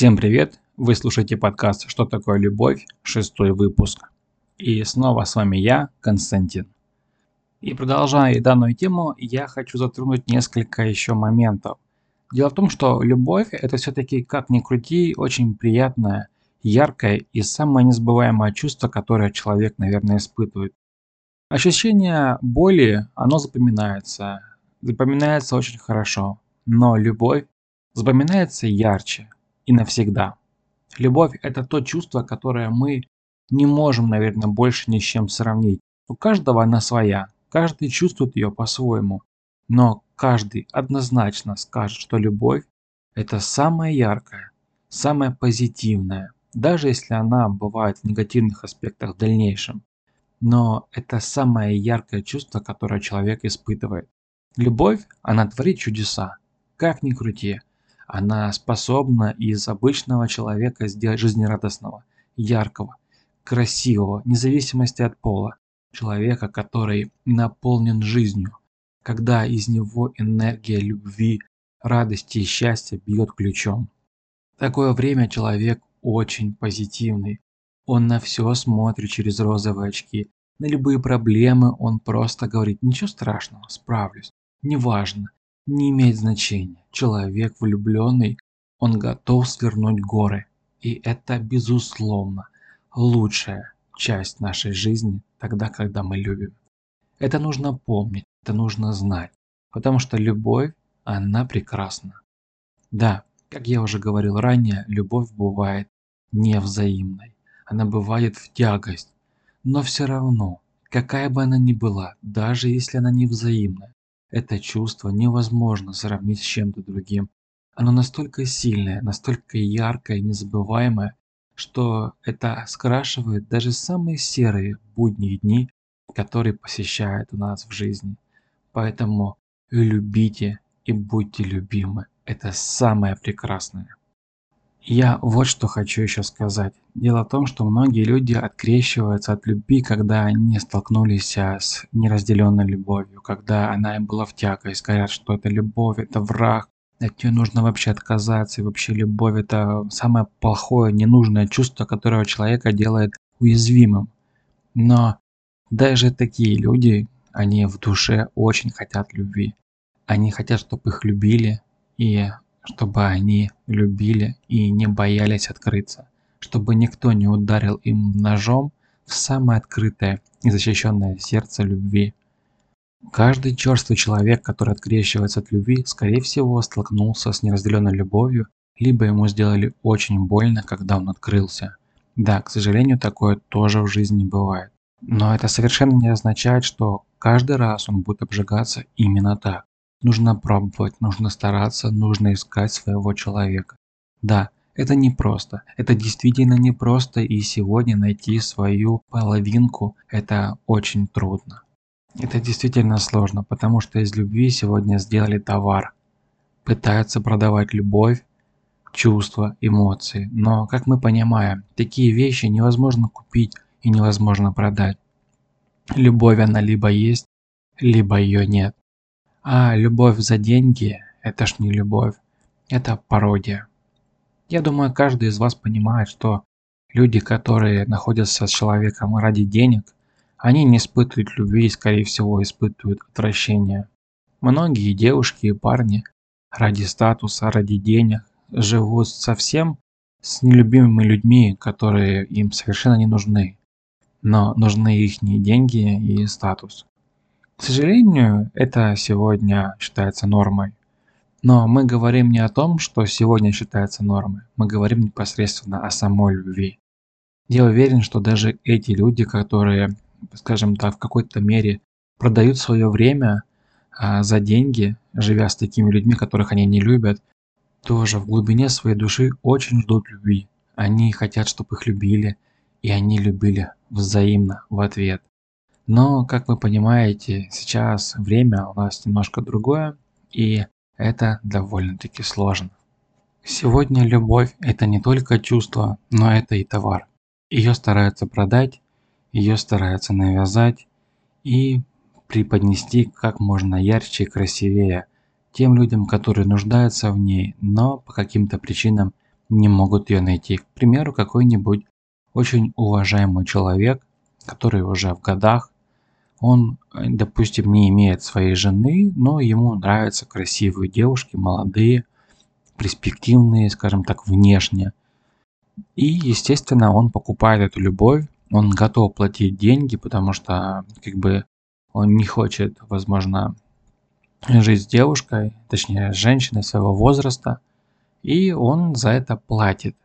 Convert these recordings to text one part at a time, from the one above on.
Всем привет! Вы слушаете подкаст «Что такое любовь?» Шестой выпуск. И снова с вами я, Константин. И продолжая данную тему, я хочу затронуть несколько еще моментов. Дело в том, что любовь это все-таки, как ни крути, очень приятное, яркое и самое незабываемое чувство, которое человек, наверное, испытывает. Ощущение боли, оно запоминается. Запоминается очень хорошо. Но любовь запоминается ярче, и навсегда. Любовь – это то чувство, которое мы не можем, наверное, больше ни с чем сравнить. У каждого она своя, каждый чувствует ее по-своему. Но каждый однозначно скажет, что любовь – это самое яркое, самое позитивное, даже если она бывает в негативных аспектах в дальнейшем. Но это самое яркое чувство, которое человек испытывает. Любовь, она творит чудеса, как ни крути. Она способна из обычного человека сделать жизнерадостного, яркого, красивого, вне зависимости от пола, человека, который наполнен жизнью, когда из него энергия любви, радости и счастья бьет ключом. В такое время человек очень позитивный. Он на все смотрит через розовые очки. На любые проблемы он просто говорит «Ничего страшного, справлюсь, неважно, не имеет значения. Человек влюбленный, он готов свернуть горы. И это безусловно лучшая часть нашей жизни тогда, когда мы любим. Это нужно помнить, это нужно знать, потому что любовь, она прекрасна. Да, как я уже говорил ранее, любовь бывает невзаимной. Она бывает в тягость. Но все равно, какая бы она ни была, даже если она невзаимная, это чувство невозможно сравнить с чем-то другим. Оно настолько сильное, настолько яркое и незабываемое, что это скрашивает даже самые серые будние дни, которые посещают у нас в жизни. Поэтому любите и будьте любимы. Это самое прекрасное. Я вот что хочу еще сказать. Дело в том, что многие люди открещиваются от любви, когда они столкнулись а, с неразделенной любовью, когда она им была в тягость, говорят, что это любовь, это враг, от нее нужно вообще отказаться, и вообще любовь это самое плохое, ненужное чувство, которое человека делает уязвимым. Но даже такие люди, они в душе очень хотят любви. Они хотят, чтобы их любили, и чтобы они любили и не боялись открыться, чтобы никто не ударил им ножом в самое открытое и защищенное сердце любви. Каждый черствый человек, который открещивается от любви, скорее всего столкнулся с неразделенной любовью, либо ему сделали очень больно, когда он открылся. Да, к сожалению, такое тоже в жизни бывает. Но это совершенно не означает, что каждый раз он будет обжигаться именно так. Нужно пробовать, нужно стараться, нужно искать своего человека. Да, это непросто. Это действительно непросто и сегодня найти свою половинку это очень трудно. Это действительно сложно, потому что из любви сегодня сделали товар. Пытаются продавать любовь, чувства, эмоции. Но, как мы понимаем, такие вещи невозможно купить и невозможно продать. Любовь она либо есть, либо ее нет. А любовь за деньги – это ж не любовь, это пародия. Я думаю, каждый из вас понимает, что люди, которые находятся с человеком ради денег, они не испытывают любви и, скорее всего, испытывают отвращение. Многие девушки и парни ради статуса, ради денег живут совсем с нелюбимыми людьми, которые им совершенно не нужны. Но нужны их деньги и статус. К сожалению, это сегодня считается нормой. Но мы говорим не о том, что сегодня считается нормой, мы говорим непосредственно о самой любви. Я уверен, что даже эти люди, которые, скажем так, в какой-то мере продают свое время а, за деньги, живя с такими людьми, которых они не любят, тоже в глубине своей души очень ждут любви. Они хотят, чтобы их любили, и они любили взаимно в ответ. Но, как вы понимаете, сейчас время у нас немножко другое, и это довольно-таки сложно. Сегодня любовь – это не только чувство, но это и товар. Ее стараются продать, ее стараются навязать и преподнести как можно ярче и красивее тем людям, которые нуждаются в ней, но по каким-то причинам не могут ее найти. К примеру, какой-нибудь очень уважаемый человек, который уже в годах, он, допустим, не имеет своей жены, но ему нравятся красивые девушки, молодые, перспективные, скажем так, внешне. И, естественно, он покупает эту любовь, он готов платить деньги, потому что, как бы, он не хочет, возможно, жить с девушкой, точнее, с женщиной своего возраста, и он за это платит.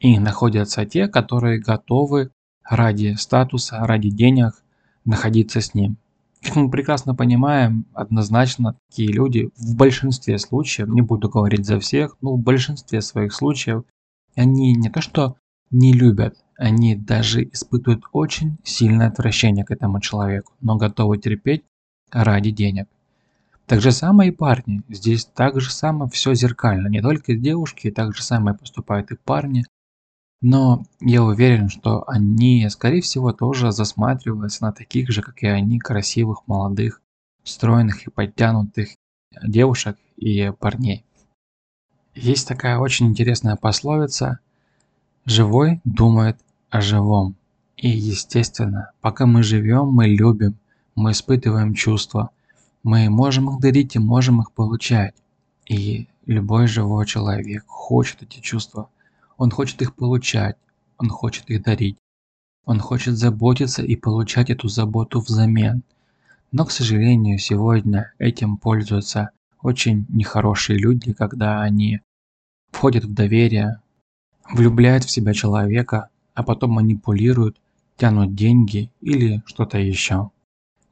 И находятся те, которые готовы ради статуса, ради денег находиться с ним. Как мы прекрасно понимаем, однозначно такие люди в большинстве случаев, не буду говорить за всех, но в большинстве своих случаев, они не то что не любят, они даже испытывают очень сильное отвращение к этому человеку, но готовы терпеть ради денег. Так же самое и парни. Здесь так же самое все зеркально. Не только девушки, так же самое поступают и парни. Но я уверен, что они, скорее всего, тоже засматриваются на таких же, как и они, красивых, молодых, стройных и подтянутых девушек и парней. Есть такая очень интересная пословица «Живой думает о живом». И естественно, пока мы живем, мы любим, мы испытываем чувства – мы можем их дарить и можем их получать. И любой живой человек хочет эти чувства. Он хочет их получать, он хочет их дарить. Он хочет заботиться и получать эту заботу взамен. Но, к сожалению, сегодня этим пользуются очень нехорошие люди, когда они входят в доверие, влюбляют в себя человека, а потом манипулируют, тянут деньги или что-то еще.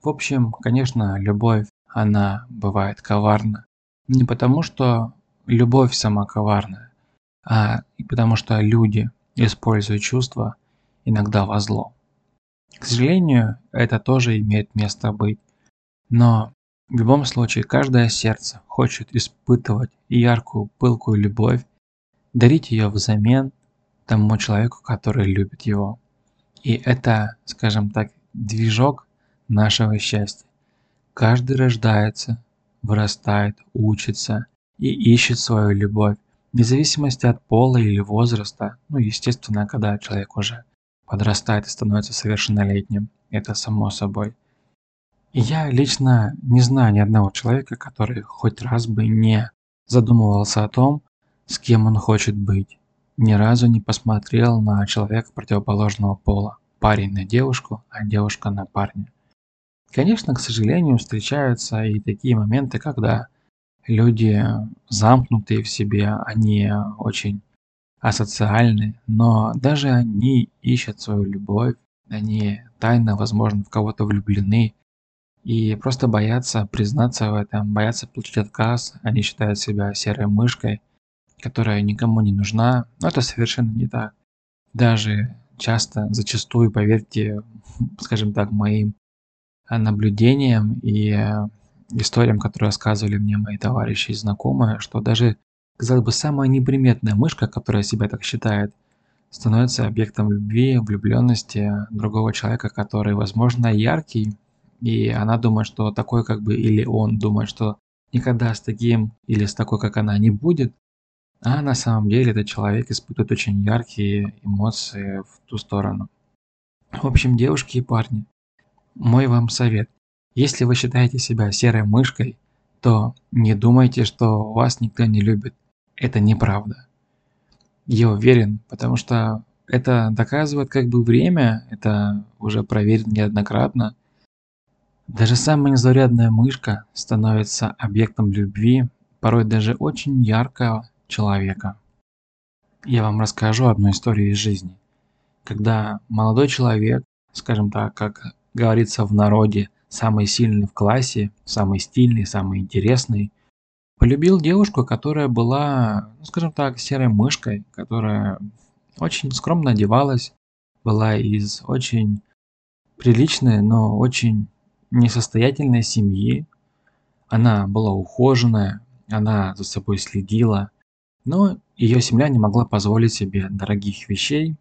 В общем, конечно, любовь она бывает коварна. Не потому, что любовь сама коварная, а потому что люди используют чувства иногда во зло. К сожалению, это тоже имеет место быть. Но в любом случае каждое сердце хочет испытывать яркую, пылкую любовь, дарить ее взамен тому человеку, который любит его. И это, скажем так, движок нашего счастья. Каждый рождается, вырастает, учится и ищет свою любовь, вне зависимости от пола или возраста, ну естественно, когда человек уже подрастает и становится совершеннолетним, это само собой. И я лично не знаю ни одного человека, который хоть раз бы не задумывался о том, с кем он хочет быть. Ни разу не посмотрел на человека противоположного пола. Парень на девушку, а девушка на парня. Конечно, к сожалению, встречаются и такие моменты, когда люди замкнутые в себе, они очень асоциальны, но даже они ищут свою любовь, они тайно, возможно, в кого-то влюблены и просто боятся признаться в этом, боятся получить отказ, они считают себя серой мышкой, которая никому не нужна, но это совершенно не так. Даже часто, зачастую, поверьте, скажем так, моим наблюдениям и историям, которые рассказывали мне мои товарищи и знакомые, что даже, казалось бы, самая неприметная мышка, которая себя так считает, становится объектом любви, влюбленности другого человека, который, возможно, яркий, и она думает, что такой как бы, или он думает, что никогда с таким или с такой, как она, не будет, а на самом деле этот человек испытывает очень яркие эмоции в ту сторону. В общем, девушки и парни, мой вам совет. Если вы считаете себя серой мышкой, то не думайте, что вас никто не любит. Это неправда. Я уверен, потому что это доказывает как бы время, это уже проверено неоднократно. Даже самая незаурядная мышка становится объектом любви, порой даже очень яркого человека. Я вам расскажу одну историю из жизни. Когда молодой человек, скажем так, как говорится в народе, самый сильный в классе, самый стильный, самый интересный, полюбил девушку, которая была, ну, скажем так, серой мышкой, которая очень скромно одевалась, была из очень приличной, но очень несостоятельной семьи. Она была ухоженная, она за собой следила, но ее семья не могла позволить себе дорогих вещей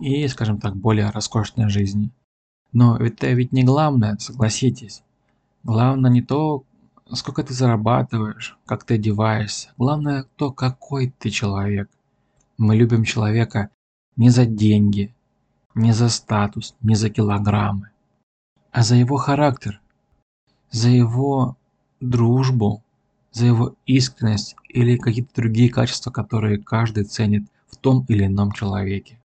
и, скажем так, более роскошной жизни. Но это ведь не главное, согласитесь. Главное не то, сколько ты зарабатываешь, как ты одеваешься. Главное то, какой ты человек. Мы любим человека не за деньги, не за статус, не за килограммы, а за его характер, за его дружбу, за его искренность или какие-то другие качества, которые каждый ценит в том или ином человеке.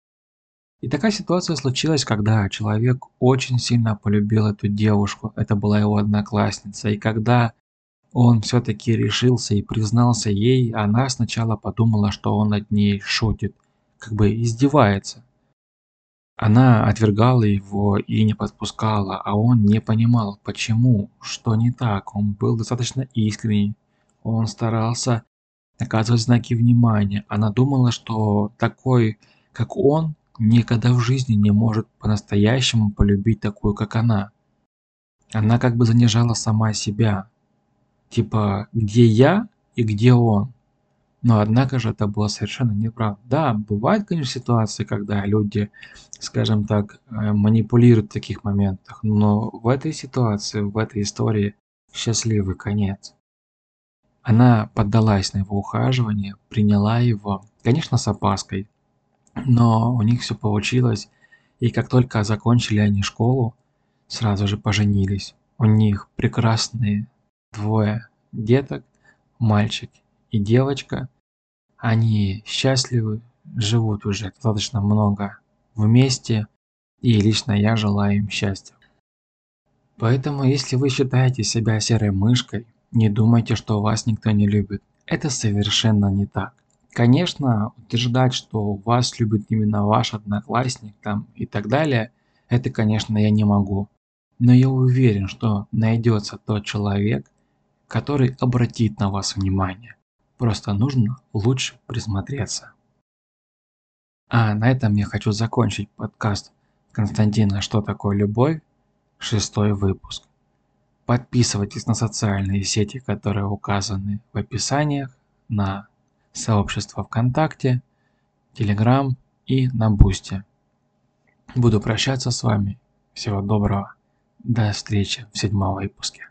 И такая ситуация случилась, когда человек очень сильно полюбил эту девушку, это была его одноклассница, и когда он все-таки решился и признался ей, она сначала подумала, что он над ней шутит, как бы издевается. Она отвергала его и не подпускала, а он не понимал, почему, что не так. Он был достаточно искренний, он старался оказывать знаки внимания. Она думала, что такой, как он, никогда в жизни не может по-настоящему полюбить такую, как она. Она как бы занижала сама себя. Типа, где я и где он. Но однако же это было совершенно неправда. Да, бывают, конечно, ситуации, когда люди, скажем так, э, манипулируют в таких моментах, но в этой ситуации, в этой истории счастливый конец. Она поддалась на его ухаживание, приняла его, конечно, с опаской, но у них все получилось, и как только закончили они школу, сразу же поженились. У них прекрасные двое деток, мальчик и девочка. Они счастливы, живут уже достаточно много вместе, и лично я желаю им счастья. Поэтому, если вы считаете себя серой мышкой, не думайте, что вас никто не любит. Это совершенно не так. Конечно, утверждать, что вас любит именно ваш одноклассник там и так далее, это, конечно, я не могу. Но я уверен, что найдется тот человек, который обратит на вас внимание. Просто нужно лучше присмотреться. А на этом я хочу закончить подкаст Константина «Что такое любовь?» Шестой выпуск. Подписывайтесь на социальные сети, которые указаны в описаниях, на сообщество ВКонтакте, Телеграм и на Бусте. Буду прощаться с вами. Всего доброго. До встречи в седьмом выпуске.